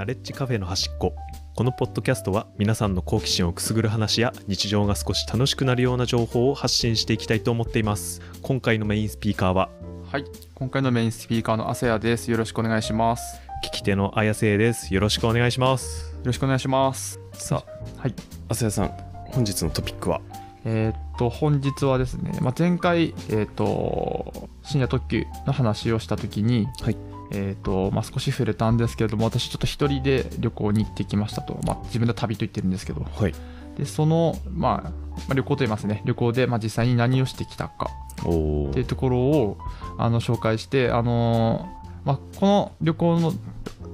ナレッジカフェの端っこ。このポッドキャストは皆さんの好奇心をくすぐる話や日常が少し楽しくなるような情報を発信していきたいと思っています。今回のメインスピーカーは？はい、今回のメインスピーカーのアセヤです。よろしくお願いします。よ聞き手の綾瀬です。よろしくお願いします。ろしくお願いします。さあ、はい。あさやさん本日のトピックは？えーっと、本日はですね、まあ、前回、えーっと、深夜特急の話をしたときに、はいえーっと、まあ、少し触れたんですけれども、私ちょっと一人で旅行に行ってきましたと、まあ、自分で旅と言ってるんですけど、はい。で、その、まあ、まあ、旅行と言いますね、旅行で、まあ、実際に何をしてきたか。おっていうところをあの紹介して、あのーまあ、この旅行の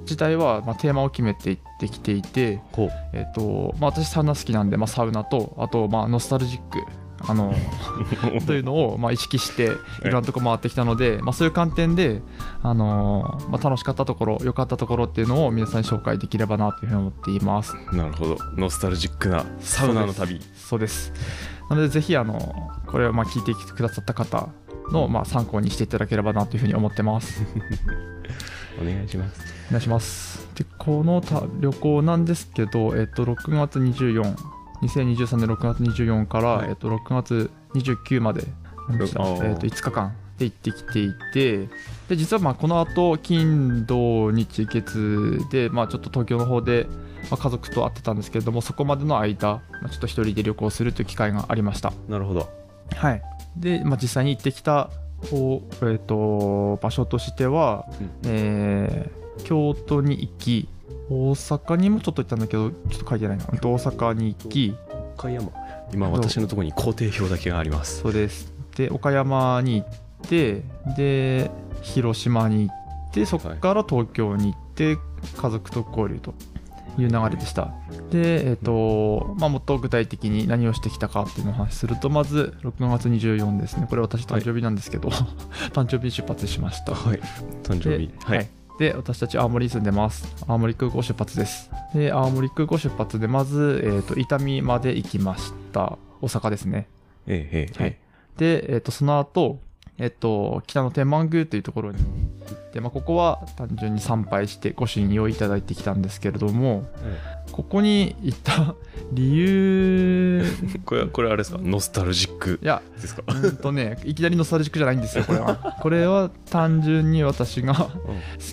自体は、まあ、テーマを決めていってきていて、えっとまあ、私サウナ好きなんで、まあ、サウナとあと、まあ、ノスタルジックあの というのを、まあ、意識していろんなとこ回ってきたので、まあ、そういう観点で、あのーまあ、楽しかったところ良かったところっていうのを皆さんに紹介できればなというふうに思っています。なるほどノスタルジックなサウナの旅そうです。なので、ぜひ、あの、これをまあ聞いてくださった方の、まあ、参考にしていただければなというふうに思ってます。お願いしますお願いします。で、このた旅行なんですけど、えっと、6月24、2023年6月24から、はい。えっと、6月29まで、えっと、5日間で行ってきていて、で、実はまあ、この後、金、土、日、月で、まあ、ちょっと東京の方で、まあ、家族と会ってたんですけれども、そこまでの間、まあ、ちょっと一人で旅行するという機会がありました。なるほど。はい、で、まあ、実際に行ってきたお、えー、と場所としては、えー京都に行き大阪にもちょっと行ったんだけどちょっと書いてないな。大阪に行き岡山。今私のところに工程表だけがあります。そうです。で岡山に行ってで広島に行ってそこから東京に行って家族と交流という流れでした。でえっ、とまあもっと具体的に何をしてきたかっていうのをお話しするとまず6月24ですね。これ私誕生日なんですけど、誕生日に出発しました。はい。誕生日。ではい、で私たち青森に住んでます。青森空港出発です。で青森空港出発でまず、えー、と伊丹まで行きました。大阪ですね。ええええはい。で、えー、とその後、えっと北の天満宮というところに行って、まあ、ここは単純に参拝してご朱印をいただいてきたんですけれどもここに行った理由これはこれあれですか？ノスタルジックいやですか、うんとねいきなりノスタルジックじゃないんですよこれは。これは単純に私が好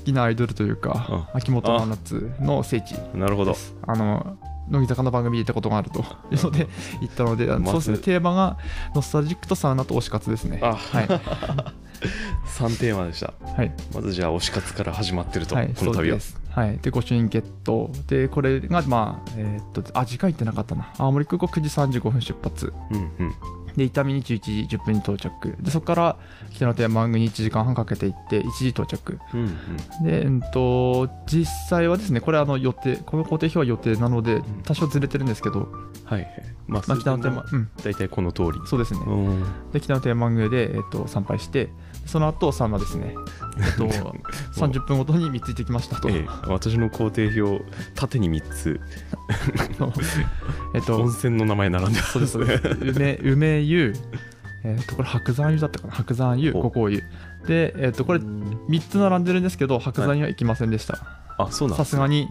きなアイドルというか、秋元真夏の聖地なるほど。あの乃木坂の番組で行ったことがあると。いうので 行ったので、そうですね、テーマがノスタルジックとサウナと推し活ですね。あはい、3テーマでした。はい、まずじゃあ推し活から始まってると、はい、この旅は。はい、で、御朱印ゲット。で、これが、まあ、えーっと、あ、時間行ってなかったな。青森空港9時35分出発。うんうんで、伊丹に11時10分に到着。で、そこから北の天満宮に1時間半かけて行って、1時到着。うんうん。で、うんと、実際はですね、これあの予定、この工程表は予定なので、多少ずれてるんですけど、はいはい。まあまあ、北の天満、うん、大体この通り。そうですね。うん。で北の天満宮で、えっと、参拝してその後サウナですね、えっと、30分ごとに見ついてきましたと、ええ私の工程表縦に3つ。えっと 温泉の名前並んでます。そうですそうです。梅梅湯えっとこれ白山湯だったかな？白山湯お五香湯。で、えっと、これ3つ並んでるんですけど白山湯は行きませんでした。あそうなんさすがに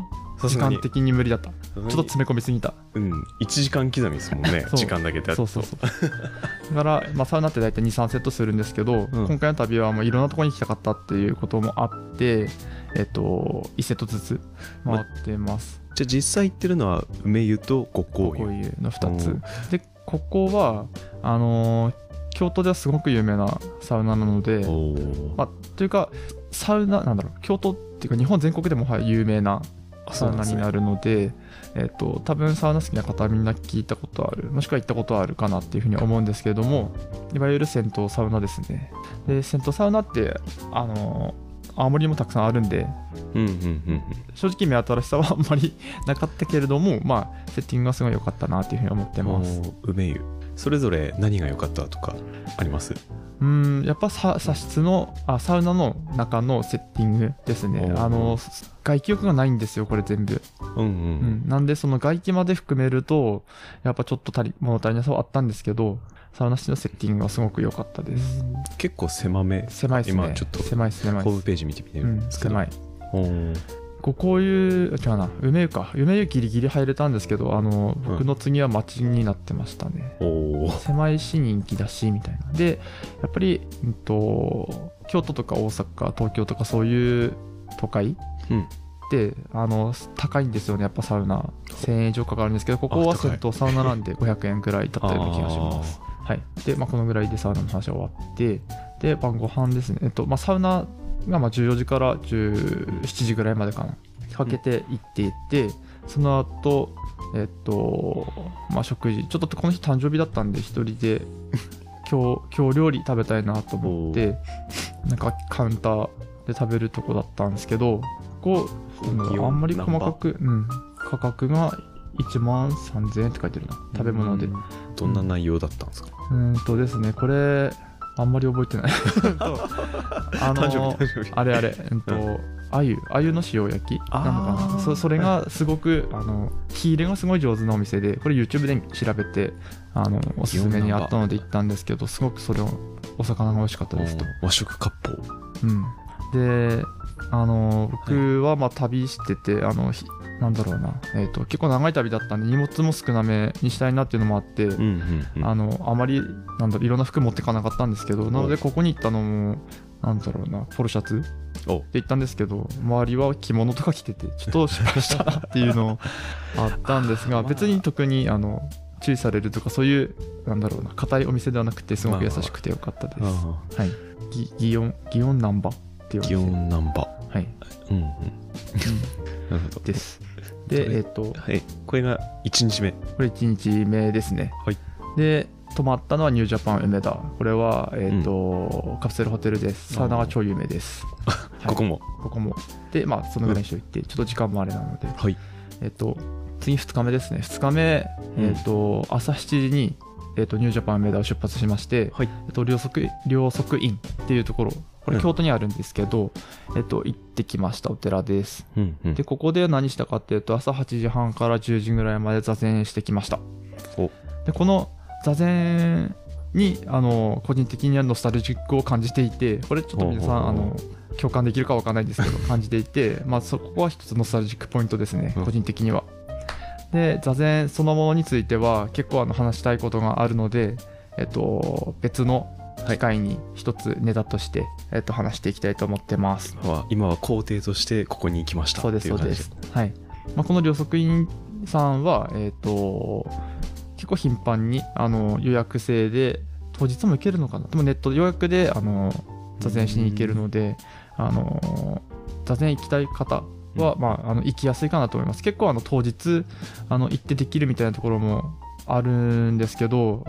時間的に無理だった。ちょっと詰め込みすぎた。うん。1時間刻みですもんね。時間だけでやっと。そうそうそう。だから、まあ、サウナって大体23セットするんですけど、うん。今回の旅はもういろんなところに行きたかったっていうこともあってえっと1セットずつ回ってます。じゃあ実際行ってるのは梅湯と五香湯。の2つ。うん。でここはあのー京都ではすごく有名なサウナなので、まあ、というかサウナなんだろう京都っていうか日本全国でもはい有名なあサウナになるのでえっと多分サウナ好きな方はみんな聞いたことあるもしくは行ったことあるかなっていうふうに思うんですけれどもいわゆる銭湯サウナですね。で銭湯サウナってあの青森にもたくさんあるんでうんうんうん正直目新しさはあんまりなかったけれどもまあセッティングがすごい良かったなっていうふうに思ってうんます梅湯。それぞれ何が良かったとかあります？うんやっぱさ茶室のあサウナの中のセッティングですね。あの外気浴がないんですよこれ全部、うんううん。ん、なんでその外気まで含めるとやっぱちょっと足り物足りなさはあったんですけどサウナ室のセッティングはすごく良かったです、結構狭め。狭いですね。今ちょっと。狭い狭いホームページ見てみてうんるんですけど、狭いこうこういう違うな。梅湯か。梅湯ギリギリ入れたんですけどあの僕の次は町になってましたね、おお狭いし人気だしみたいな。でやっぱり、うん、と京都とか大阪東京とかそういう都会うんってあの高いんですよねやっぱサウナ。1000円以上かかるんですけどここは銭湯サウナなんで500円くらいだったような気がします。はい。で、まあ、このぐらいでサウナの話は終わってで晩ご飯ですね。えっとまあサウナがまあ14時から17時ぐらいまでかな。かけて行っていってその後えっとまあ食事。ちょっとこの日誕生日だったんで一人で。今日今日料理食べたいなと思ってなんかカウンターで食べるとこだったんですけどここあんまり細かく、うん、価格が1万3000円って書いてるな。食べ物で。うんどんな内容だったんですか？うーんとですねこれあんまり覚えてない。あのあれあれ。うんとあゆあゆの塩焼きなのかな。そそれがすごくあの火入れがすごい上手なお店でこれ YouTube で調べてあのおすすめにあったので行ったんですけどすごくそれをお魚が美味しかったですと、和食割烹。うん、であの僕はまあ旅しててあのひなんだろうな、えー、と結構長い旅だったんで荷物も少なめにしたいなっていうのもあって、うんうんうん。あのあまりなんだろういろんな服持ってかなかったんですけどなのでここに行ったのもなんだろうなポロシャツお。で行ったんですけど周りは着物とか着ててちょっと失敗したなっていうの あったんですまあ。が別に特にあの注意されるとかそういうなんだろうな硬いお店ではなくてすごく優しくてよかったです、あはい。ギギオンギオンナンバっていうおあ気店温ナンバはい、うんうん。なるほど。です。でえっ、と。はい。これが1日目。これ1日目ですね。はい。で泊まったのはニュージャパン梅田。これは、えっとカプセルホテルです。サウナが超有名です、は いここも。ここも。でまあそのぐらいにしておいて、ちょっと時間もあれなので。はい。えっと次2日目ですね。2日目、うん。えっと朝7時に、えっとニュージャパン梅田を出発しまして、はい。えっと両足両足院っていうところこれうん京都にあるんですけど、えっと行ってきましたお寺です。うんうん。でここで何したかっていうと朝8時半から10時ぐらいまで座禅してきました。お。でこの座禅にあの個人的にはノスタルジックを感じていてこれちょっと皆さんあの共感できるかわかんないんですけど 感じていて、まあ、そこは一つノスタルジックポイントですねうん。個人的には。で座禅そのものについては結構あの話したいことがあるので、えっと、別の機会に一つネタとして、えっと、話していきたいと思ってます。は今は工程としてここに行きました。そうです、そうです。はい。まあ、この両足院さんは、えっ、と、結構頻繁にあの予約制で、当日も行けるのかな？でもネットで予約であの座禅しに行けるので、あの座禅行きたい方は、まあ、あの行きやすいかなと思います。結構あの当日あの行ってできるみたいなところもあるんですけど、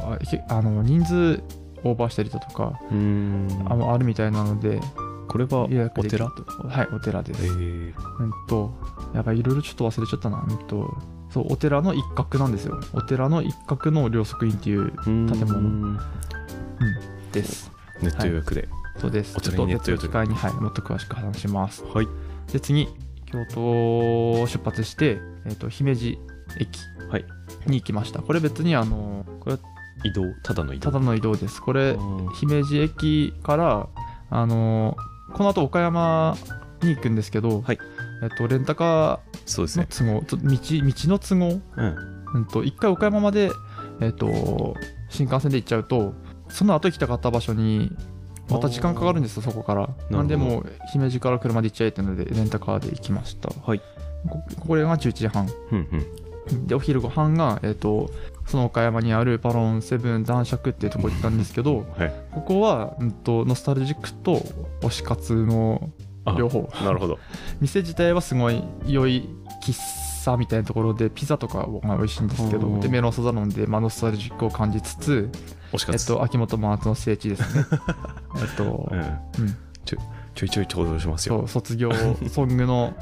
あの人数オーバーしたりだとか、あのあるみたいなので、これはお寺？はい、お寺です。えーうんと、やばい、いろいろちょっと忘れちゃったな。うんと、そう、お寺の一角なんですよ。お寺の一角の両足院っていう建物うんです。ネット予約でそうです。おちょっと寺にネット機会に、はい、もっと詳しく話します。はいで、次、京都を出発して、えっ、と、姫路駅はいに行きました。これ別に、あの、これは移動ただの移動。ただの移動です。こあれ、ー。姫路駅から、あの、この後岡山に行くんですけど、はい。えっと、レンタカーのそうですね。都合、ちょっと道道の都合？うん。うんと、一回岡山まで、えっ、と、新幹線で行っちゃうと、その後行きたかった場所に、また時間かかるんですよ、そこから。ど。なんで、もう、姫路から車で行っちゃえってので、レンタカーで行きました。はい。ここれが11時半。うんうんで、お昼ご飯が、えっ、と、その岡山にあるバロンセブン男爵っていうところ行ったんですけど、はい。ここは、うんと、ノスタルジックと推し活のあ両方。なるほど。店自体はすごい良い喫茶みたいなところでピザとかが美味しいんですけどでメロンソダ飲んで、まあ、ノスタルジックを感じつつ、えっと、秋元真夏の聖地ですね。えっと、うん。うん、ちょいちょい登場しますよ。卒業ソングの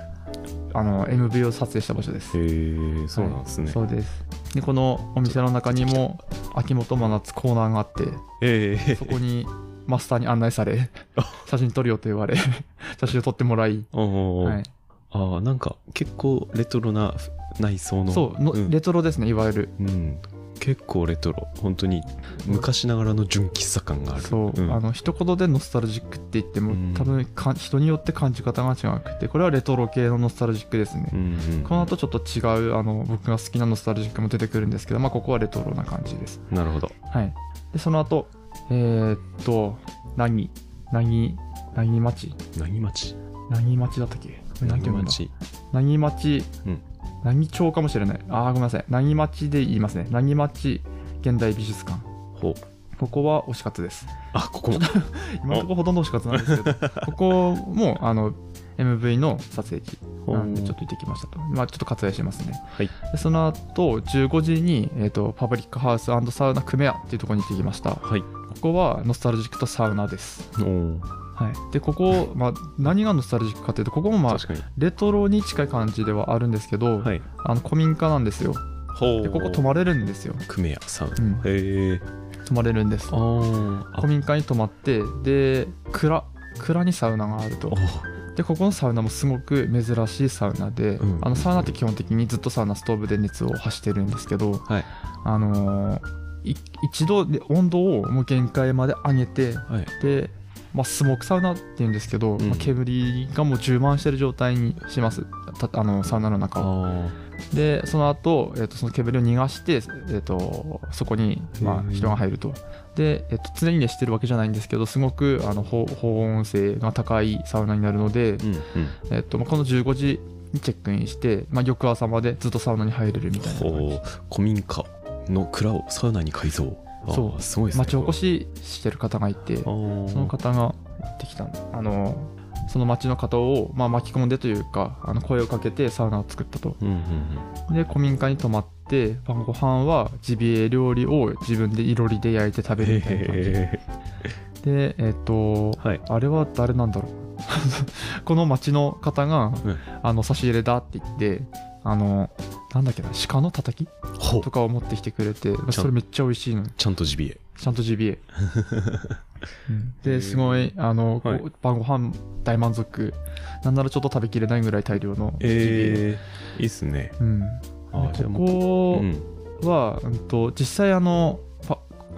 あの MV を撮影した場所です。へえそうなんですね。はい。そうです。でこのお店の中にも秋元真夏コーナーがあってええそこにマスターに案内され 写真撮るよと言われ 写真を撮ってもらい、はい、ああなんか結構レトロな内装の。そうの、ん。レトロですねいわゆる。うん結構レトロ。本当に昔ながらの純喫茶感がある。そう、ん。あの一言でノスタルジックって言っても、うん。多分か人によって感じ方が違くてこれはレトロ系のノスタルジックですね、うんうんこの後ちょっと違うあの僕が好きなノスタルジックも出てくるんですけど、まあ、ここはレトロな感じです。なるほど。はい。でその後えー、っと何何何町？何町？何町だったっけ？何町？何町、うん何町かもしれない。あーごめんなさい。何町で言いますね。何町現代美術館。ほう。ここは推し活です。あここも。今のところほとんど推し活なんですけど ここもあの MV の撮影地なんでちょっと行ってきましたと。まあちょっと割愛しますね。はい。でその後15時に、えー、とパブリックハウスサウナクメアっていうところに行ってきました。こはい。こはノスタルジックとサウナですはい。でここ、まあ、何がノスタルジックかというとここもまあレトロに近い感じではあるんですけど、はい。あの古民家なんですよ。ほでここ泊まれるんですよ、クメアサウナ、うん、へえ。泊まれるんです。古民家に泊まってで蔵蔵にサウナがあると。おでここのサウナもすごく珍しいサウナで、うん。あのサウナって基本的にずっとサウナストーブで熱を発してるんですけど、はい。あのーい一度で温度をもう限界まで上げてはい。で、まあ、スモークサウナっていうんですけど、うん。まあ、煙がもう充満してる状態にします。たあのサウナの中を。あでその後、えっとその煙を逃がして、えっとそこに、まあ、人が入ると。で、えっと常に熱してるわけじゃないんですけどすごくあの保保温性が高いサウナになるので、ーうんうん。えっとまあこの15時にチェックインして、まあ、翌朝までずっとサウナに入れるみたいな古民家の蔵をサウナに改造そう。すごいですね。町おこししてる方がいてその方が行ってきたんあのその町の方を、まあ、巻き込んでというかあの声をかけてサウナを作ったと。うんうんうん。で古民家に泊まって晩ご飯はジビエ料理を自分でいろりで焼いて食べるみたいな感じ。へでえっ、と、はい。あれは誰なんだろう。この町の方が、うん。あの差し入れだって言ってあのなんだっけな鹿のたたき？とかを持ってきてくれてそれめっちゃ美味しいのちゃんとジビエ。ちゃんとジビエ、うん。ですごいあの、はい。晩ご飯大満足。なんならちょっと食べきれないぐらい大量のジビエ、えー、いいっすね。うん、でここうんは、うん、と実際あのパ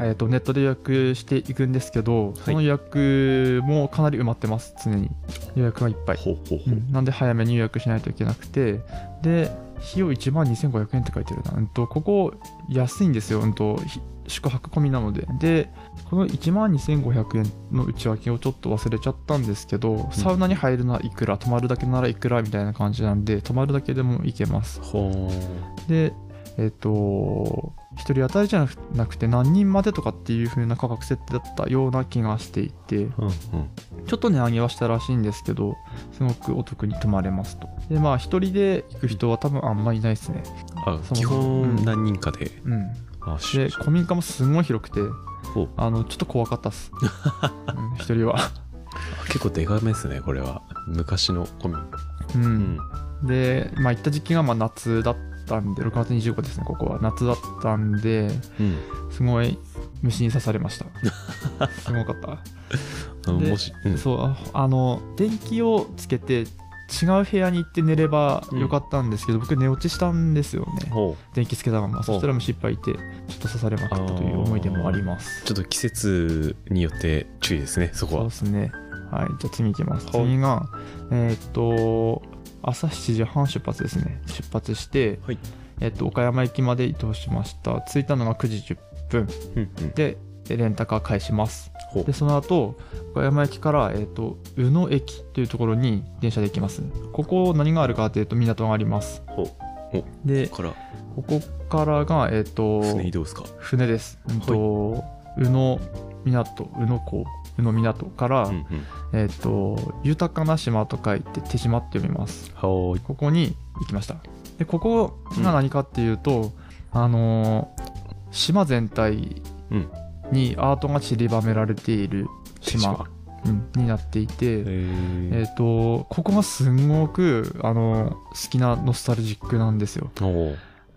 えー、とネットで予約していくんですけど、その予約もかなり埋まってます常に。予約がいっぱい、ほうほうほう、うん。なんで早めに予約しないといけなくて。で費用1万2500円って書いてるな、うん、とここ安いんですよ、うん、とひ宿泊込みなので。でこの1万2500円の内訳をちょっと忘れちゃったんですけど、サウナに入るのはいくら泊まるだけならいくらみたいな感じなんで泊まるだけでも行けます。ほでえっ、と1人当たりじゃなくて何人までとかっていう風な価格設定だったような気がしていてううんうん。ちょっと値上げはしたらしいんですけどすごくお得に泊まれますと。でまあ1人で行く人は多分あんまいないですね。あそも基本何人かで、うん。で古民家もすごい広くてあのちょっと怖かったっす、うん、1人は。あ結構デカめですねこれは。昔のコミううん。んでまあ行った時期がまあ夏だったんで6月25ですねここは。夏だったんでうん。すごい虫に刺されました。すごかった。であもし、うん、そうああの電気をつけて違う部屋に行って寝ればよかったんですけど、僕寝落ちしたんですよね。ほ電気つけたまま。そしたら虫いっぱいいてちょっと刺されまくったという思い出もあります。うちょっと季節によって注意ですねそこは。そうですね。はい。じゃあ次行きます。はい次がえーっと朝7時半出発ですね。出発して、はい。えーっと岡山駅まで移動しました。着いたのが9時10分。うんうん。でレンタカー返します。でその後岡山駅から、えー、と宇野駅というところに電車で行きます。ここ何があるかというと港があります。ほでここから。が、えー、と船移動ですか？船です、うんと宇野港宇野港宇野港から、うんうん。えっ、と豊かな島と書いて手島って読みます。はーい。ここに行きました。でここが何かっていうと、あのー島全体うん。にアートが散りばめられている島、うんになっていて、へえーっ、とここがすんごくあの好きなノスタルジックなんですよ。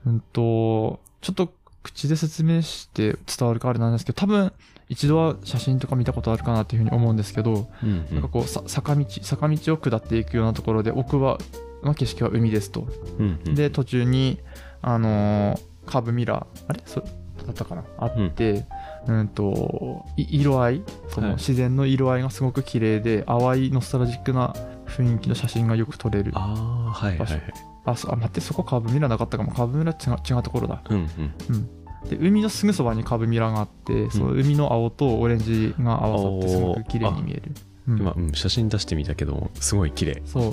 うんとちょっと口で説明して伝わるかあれなんですけど多分一度は写真とか見たことあるかなっていうふうに思うんですけど、うんなんかこうさ坂道坂道を下っていくようなところで奥はの景色は海ですと。うんうん。で途中にあのーカーブミラーあれ？そだったかな？あって、うん、とい色合い？そのはい。自然の色合いがすごく綺麗で、淡いノスタルジックな雰囲気の写真がよく撮れるああはいはいはい。あそあ待ってそこカーブミラーなかったかも。カーブミラー違う違うところだ。うん。うんで海のすぐそばにカーブミラーがあって、その海の青とオレンジが合わさってすごく綺麗に見える、うん。今、うん、写真出してみたけどすごい綺麗。そう。うん。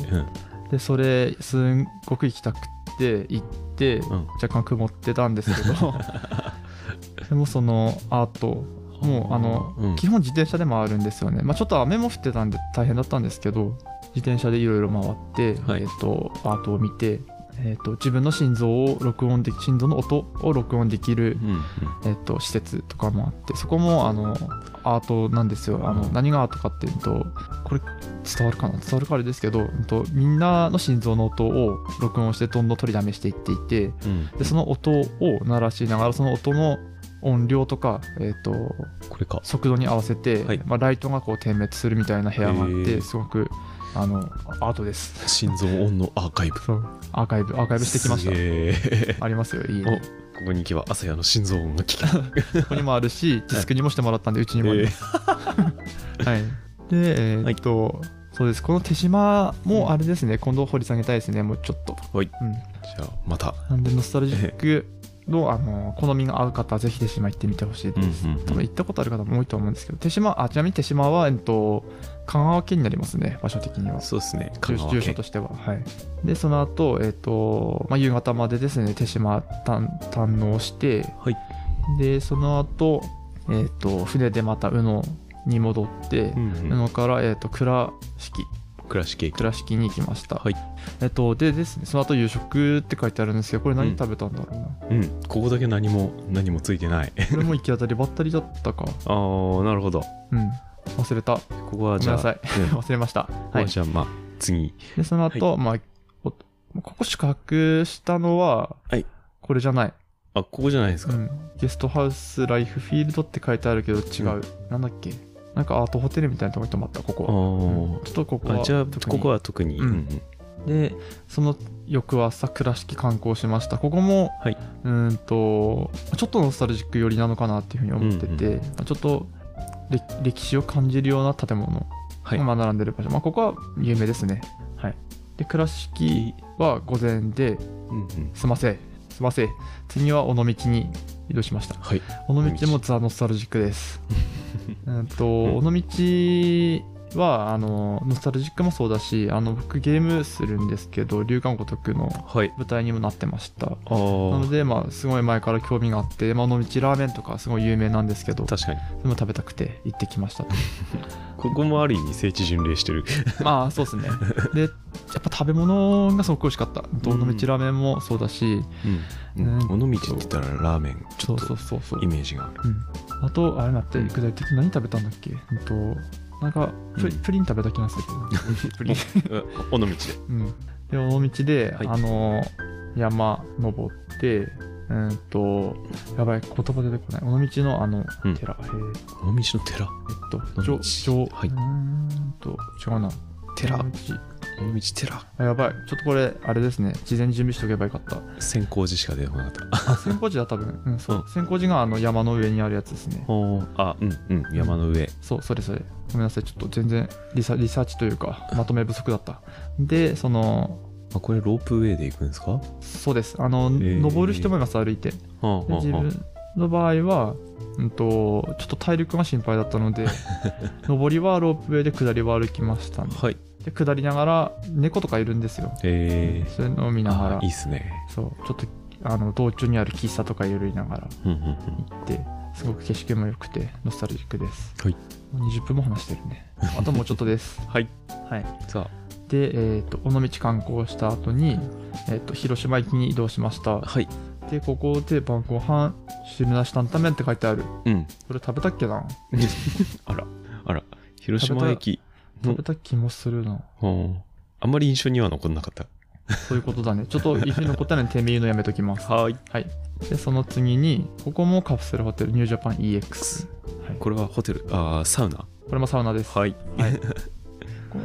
でそれすんごく行きたくって行って、うん。若干曇ってたんですけど。でもそのアートもうあの、うん。基本自転車で回るんですよね、まあ、ちょっと雨も降ってたんで大変だったんですけど自転車でいろいろ回って、はい。えっとアートを見て、えっと自分の心臓を録音でき心臓の音を録音できる、うんうん。えっと施設とかもあってそこもあのアートなんですよ。あの、うん。何がアートかっていうとこれ伝わるかな？伝わるかあれですけど、うんと、みんなの心臓の音を録音してどんどん取りだめしていっていてうん。でその音を鳴らしながらその音の音量とか、えっとこれか。速度に合わせて、はい。まあ、ライトがこう点滅するみたいな部屋があっへてー。すごくあのアートです。心臓音のアーカイブ。アーカイブアーカイブしてきました。ありますよいいおここに行けば朝夜の心臓音が聞ける。ここにもあるしディスクにもしてもらったんでうちにもあります。はい。で、えーっと、そうです。この手島もあれですね、今度掘り下げたいですね、もうちょっと。はい。うん。じゃあまた。なんで、ノスタルジックの、あの、好みが合う方はぜひ手島行ってみてほしいです。うんうんうん多分行ったことある方も多いと思うんですけど、手島、あ、ちなみに手島は、えっと、香川県になりますね、場所的には。そうですね香住住所としては。はい。で、その後、えっと、まあ、夕方までですね、手島堪堪能して、はいで、その後、えっと、船でまた宇野に戻って、うん宇野から、えっと倉敷倉敷駅。倉敷に行きました、はい。えっとでですねその後夕食って書いてあるんですけどこれ何食べたんだろうな、うん。ここだけ何も何もついてない。これも行き当たりばったりだったか。ああなるほど。うん。忘れた。ここはじゃあごめんなさい。うん。こ 忘れました。こははいじゃあまあ次。でその後、まあおここ宿泊したのは、はい。これじゃない、あここじゃないですか。うん、ゲストハウスライフフィールドって書いてあるけど違う、うなんだっけ？なんかアートホテルみたいなとこに泊まったここあは、うん。ーちょっとここはあじゃあ特に。ここは特に。うん。うんでその翌朝倉敷観光しました。ここも、はい。うーんとちょっとノスタルジック寄りなのかなっていうふうに思ってて、ちょっと歴歴史を感じるような建物はい。がまあ並んでる場所、まあ、ここは有名ですね。はい。で倉敷は午前でうんうん。すいません。すいません。次は尾道に移動しました。はい。尾道もザ・ノスタルジックです。うんとうん尾道はあのノスタルジックもそうだしあの僕ゲームするんですけど龍岩如くのはい。舞台にもなってました。あなあのでまあすごい前から興味があって、まあ、尾道ラーメンとかすごい有名なんですけど確かに。それも食べたくて行ってきましたと。ここもある意味聖地巡礼してる。まあそうですね。でやっぱ食べ物がすごく美味しかった。尾道うんラーメンもそうだし、うん。うん。尾道って言ったらラーメンちそうょっとそうそうそうイメージがある。うん、あとあれ待ってうん具体的に何食べたんだっけ？うんとなんかプ,、うん。プリン食べた気がするけど。プリン。尾道で。うん、で尾道で、はい。あの山登ってうんとやばい言葉出てこない。尾道のあのうん。寺、えー。尾道の寺？えっと上上はい。うーんと違うな。寺。尾道尾道寺あやばい。ちょっとこれあれですね。事前に準備しておけばよかった。千光寺しか出てこなかった。あ千光寺だ多分うんそう、うん。千光寺があの山の上にあるやつですね。おー。あうんうん。山の上。そうそれそれ。ごめんなさい。ちょっと全然リサリサーチというかまとめ不足だった。でそのあこれロープウェイで行くんですか？はそうです。あの、ー。登る人もいます歩いて。あはあはあで自分の場合は、うん、とちょっと体力が心配だったので 上りはロープウェイで下りは歩きましたね。はいで下りながら猫とかいるんですよ。えそういうのを見ー、ながら。あいいっすね。そう。ちょっとあの道中にある喫茶とか寄りながら行ってすごく景色も良くてノスタルジックです。はい。もう20分も話してるね。あともうちょっとです。はい。はい。さで、えー、と尾道観光した後に、えー、と広島駅に移動しました。あはい。でここで晩ご飯汁なし担々麺って書いてある。うん。これ食べたっけな？あら。あら。広島駅食べた気もするな。うん。あんまり印象には残んなかった。そういうことだね。ちょっと一緒に残ったのにてめえのやめときます。はい。はい。でその次にここもカプセルホテルニュージャパン EX、はい、ここれはホテルあーサウナ。れもサウナです。はい。はい、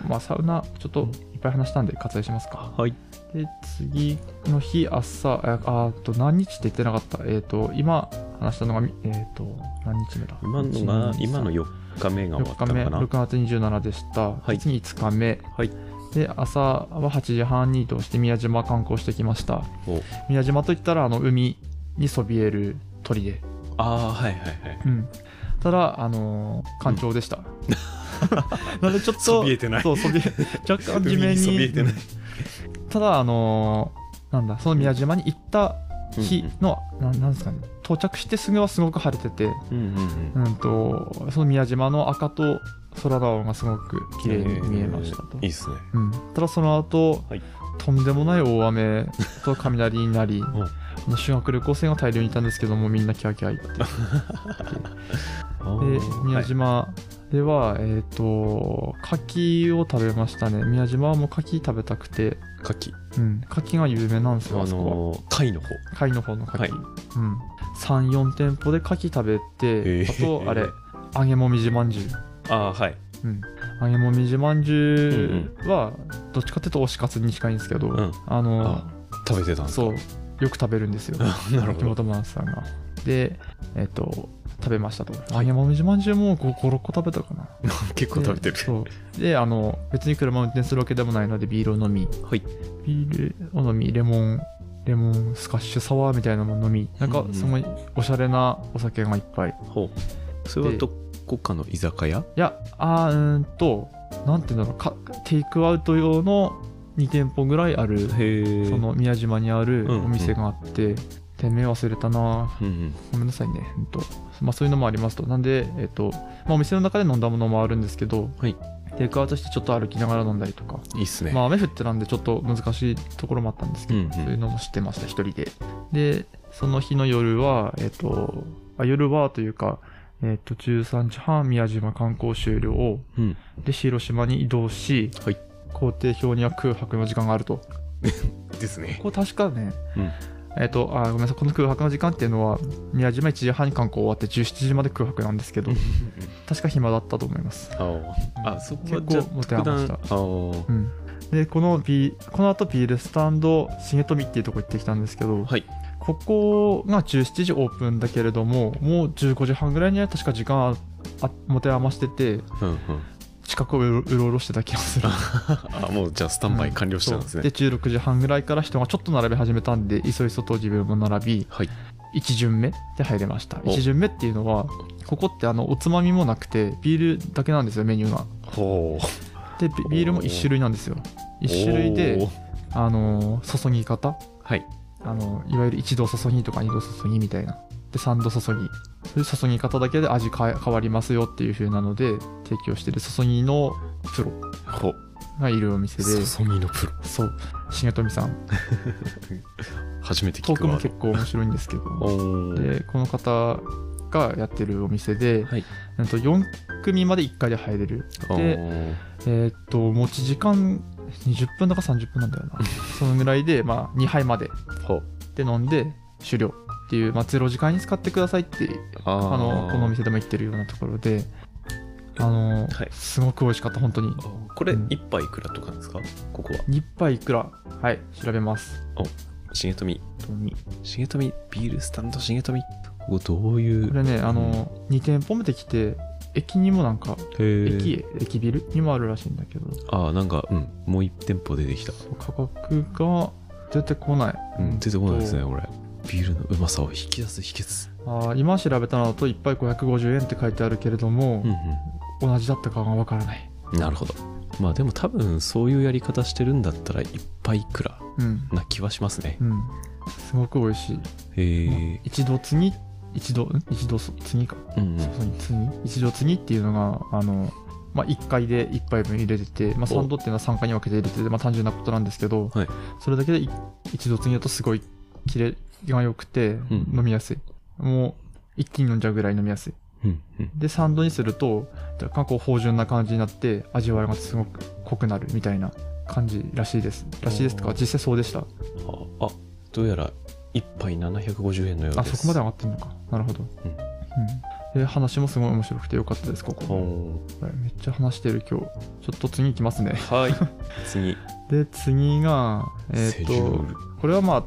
まあサウナちょっといっぱい話したんで割愛しますか。はい。で次の日朝あああと何日って言ってなかった。えっ、と今話したのがみえっ、と何日目だ？今のが1今の4日目が終わった4日目のかな6月27でした、はい。次5日目。はい。で朝は8時半に移動して宮島観光してきました。お。宮島といったらあの海にそびえる鳥で、ああはいはいはい。うん、ただあのー干潮でした、なのでちょっとそびえてない。そうそびえ若干地面海にそにびえてない。うん。ただあのーなんだその宮島に行った日の、なんなんですかね到着してすぐはすごく晴れてて、うんうんうん。うん、とその宮島の赤と空の青がすごく綺麗に見えましたと、いいっすね。うん、ただその後、はい。とんでもない大雨と雷になり ん。あの修学旅行生が大量にいたんですけどもみんなキャーキャー言って。で宮島ではえっ、と牡蠣を食べましたね。宮島はもう牡蠣食べたくて。牡蠣うん。牡蠣が有名なんですよあのー貝の方。貝の方の牡蠣、はい。うん、34店舗で牡蠣食べへてー。あとあれ揚げもみじまんじゅう。ああはい。うん、揚げもみじまんじゅうはどっちかっていうと推し活に近いんですけど、うん。あの食べてたんですか？そう。よく食べるんですよ。なるほど。木本真さんが。でえっ、と食べましたと。揚げもみじまんじゅうも56個食べたかな。結構食べてる。でそう。であの別に車運転するわけでもないのでビールを飲み。はい。ビールを飲みレモンレモンスカッシュサワーみたいなのも飲み。なんかうんうん。すごいおしゃれなお酒がいっぱい。ほう。それはどこかの居酒屋？いや、あーうーんと、なんていうんだろう。か、テイクアウト用の2店舗ぐらいある、その宮島にあるうん。お店があって、店名忘れたな。うんうん。ごめんなさいね。ほんとまあそういうのもありますと。なんで、えっと、まあお店の中で飲んだものもあるんですけど、はい。テイクアウトしてちょっと歩きながら飲んだりとか、いいっすね。まあ雨降ってたんでちょっと難しいところもあったんですけど、うんうん。そういうのも知ってました、一人で。で、その日の夜は、えっと、あ夜はというか、えっと、13時半宮島観光終了うん。で、広島に移動し、はい。工程表には空白の時間があると。ですね。ここ確かね、うんえっと、あ、ごめんなさい、この空白の時間っていうのは、宮島1時半に観光終わって17時まで空白なんですけど、確か暇だったと思います。あそこは結構持て余した。うん。で、このビー、この後ビールスタンド、重富っていうとこ行ってきたんですけど、はい。ここが17時オープンだけれども、もう15時半ぐらいには確か時間ああ持て余してて、うんうん近くをうろうろしてた気がする。あもうじゃあスタンバイ完了したんですね。そう。で、16時半ぐらいから人がちょっと並び始めたんで、いそいそと自分も並び、はい。1巡目で入れました。お。1巡目っていうのは、ここってあのおつまみもなくて、ビールだけなんですよ、メニューが。ほう。で、ビビールも1種類なんですよ。1種類おでー、あのー注ぎ方。はい。あのいわゆる1度注ぎとか2度注ぎみたいなで3度注ぎ。そういう注ぎ方だけで味変わりますよっていう風なので提供してる注ぎのプロがいるお店で。注ぎのプロ。そう。重富さん。初めてトークも聞くワー結構面白いんですけど。でこの方がやってるお店で、はい。と4組まで1回で入れる。おでーえーっと持ち時間20分だか30分なんだよな。そのぐらいで、まあ、2杯まで。で飲んで終了っていう、まあ、ゼロ時間に使ってくださいってあのこのお店でも言ってるようなところであの、はい。すごく美味しかった本当に。これうん。一杯いくらとかですか？ここは。1杯いくら。はい調べます。重富。重富ビールスタンド重富。ここどういう？これねあの2店舗目で来て駅にもなんかへ駅駅ビルにもあるらしいんだけど。ああなんかうん。もう一店舗出てきた。価格が出てこない、うん出てこないですねと。これビールのうまさを引き出す秘訣。あー今調べたのだと1杯550円って書いてあるけれどもう、ん同じだったかがわからない。うんなるほど。まあでも多分そういうやり方してるんだったら一杯いくらうん。な気はしますね。うん。すごく美味しい。へえ一度次一度？ん？一度そ次か。うんうん。次一度次っていうのがあのまあ、1回で1杯分入れてて、まあ、お。3度っていうのは3回に分けて入れてて、まあ、単純なことなんですけど、はい。それだけでい一度次だとすごいキレが良くてん。飲みやすい、もう一気に飲んじゃうぐらい飲みやすい。で3度にすると若干こう芳醇な感じになって味わいがすごく濃くなるみたいな感じらしいです。らしいですとか実際そうでした。ああどうやら一杯750円のようです。あそこまで上がってんのか。なるほど。うん。うん。で話もすごい面白くてよかったですここ。めっちゃ話してる今日。ちょっと次行きますね。はい。次。で次がえっ、とル。これはまあ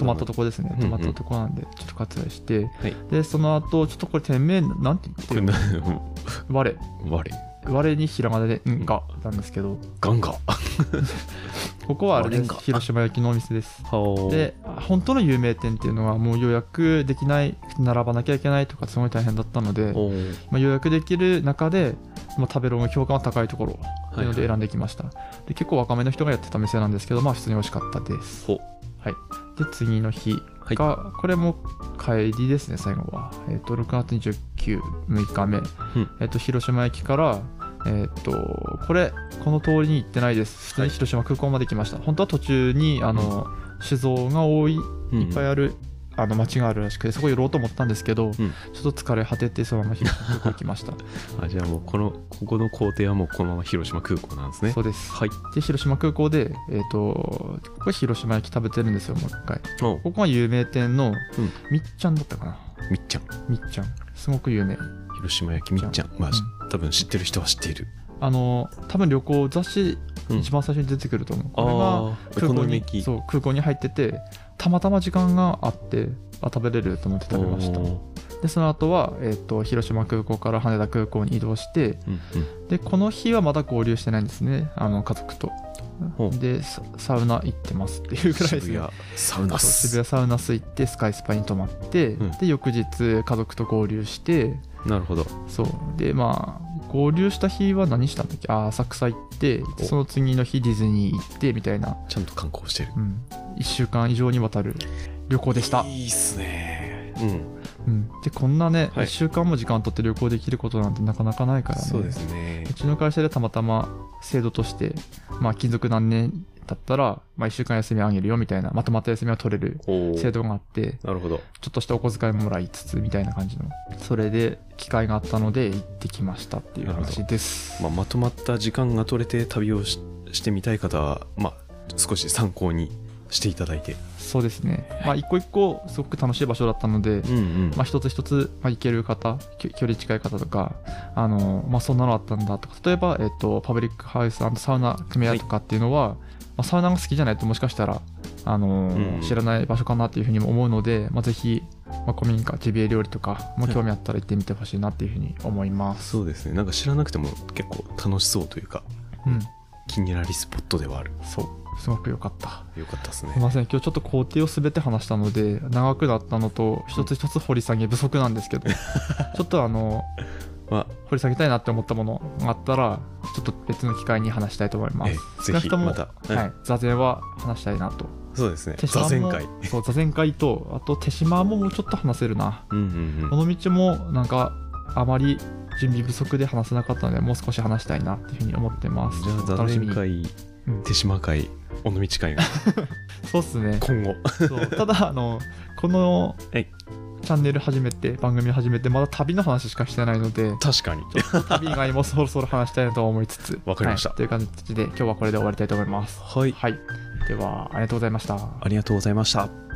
止まったとこですね。止まったとこなんでちょっと割愛して、はい。でその後ちょっとこれ店名なんて言ってな 我。我。我にひらがなで「ん。が」なんですけど。ガンガ。ここはあれです。広島焼きのお店です。はで本当の有名店っていうのはもう予約できない並ばなきゃいけないとかすごい大変だったので、まあ、予約できる中で、まあ、食べログ評価が高いところってい。うのではい選んできました、で結構若めの人がやってた店なんですけどまあ普通に美味しかったです。ほはいで次の日が、これも帰りですね最後は、えっと6月296日目、えっと広島駅からえっとこれこの通りに行ってないです。普通に広島空港まで来ました、本当は途中にあの、酒造が多いいっぱいいある、あの町があるらしくてそこ寄ろうと思ったんですけど、ん。ちょっと疲れ果ててそのまま広島 空港行きました。あじゃあもうこのここの工程はもうこのまま広島空港なんですね。そうです。はい。で広島空港でえっ、とこれ広島焼き食べてるんですよもう一回。おここが有名店の、みっちゃんだったかな。みっちゃん。みっちゃん。すごく有名。広島焼きみっちゃん。まあ、う多分知ってる人は知っている。あの多分旅行雑誌うん。一番最初に出てくると思う、これが空港にそう空港に入っててたまたま時間があってあ食べれると思って食べました。でその後は、えー、と広島空港から羽田空港に移動してうんうん。でこの日はまだ合流してないんですね。あの家族と。でササウナ行ってますっていうぐらいですね。渋谷サウナス。渋谷サウナス行ってスカイスパに泊まって、うん。で翌日家族と合流してなるほど。そう。でまあ合流した日は何したんだっけ？あー浅草行ってお。その次の日ディズニー行ってみたいな、ちゃんと観光してる。うん、1週間以上にわたる旅行でした、いいっすね。うん。うん、でこんなね、はい。1週間も時間取って旅行できることなんてなかなかないからね。そうですね。うちの会社でたまたま制度として、まあ、勤続何年経ったら、まあ、1週間休みあげるよみたいなまとまった休みを取れる制度があってなるほど。ちょっとしたお小遣いももらいつつみたいな感じのそれで機会があったので行ってきましたっていう話です。まあ、まとまった時間が取れて旅をししてみたい方は、まあ、少し参考にしていただいて。そうですね。まあ一個一個すごく楽しい場所だったので、うんうん。まあ、一つ一つ、まあ、行ける方距離近い方とかあの、まあ、そんなのあったんだとか例えば、えっと、パブリックハウスサウナ組合とかっていうのは、まあ、サウナが好きじゃないともしかしたらあの、うん。知らない場所かなっていうふうにも思うので、まあ、ぜひ、まあ、古民家ジビエ料理とかも興味あったら行ってみてほしいなっていうふうに思います、そうですね。なんか知らなくても結構楽しそうというかうん、気になりスポットではある。そう。すごく良かった。よかったですすいねません。今日ちょっと工程を全て話したので長くなったのと一つ一つ掘り下げ不足なんですけど ちょっとあのま掘り下げたいなって思ったものがあったらちょっと別の機会に話したいと思いあ、ます。えぜ少なくともひまた、うん。はい、座禅は話したいなと。そうですね。座禅会。そう座禅会とあと手島ももうちょっと話せるな。うんうんこの道もなんかあまり準備不足で話せなかったのでもう少し話したいなっていうふうに思ってます。じゃあ座禅会うん。手島会尾道会が。そうっすね。今 後そうただあのこのはいチャンネル始めて番組始めてまだ旅の話しかしてないので確かに。旅以外もそろそろ話したいなと思いつつ わかりました。はいという感じで今日はこれで終わりたいと思います。はい。はい。ではありがとうございました。ありがとうございました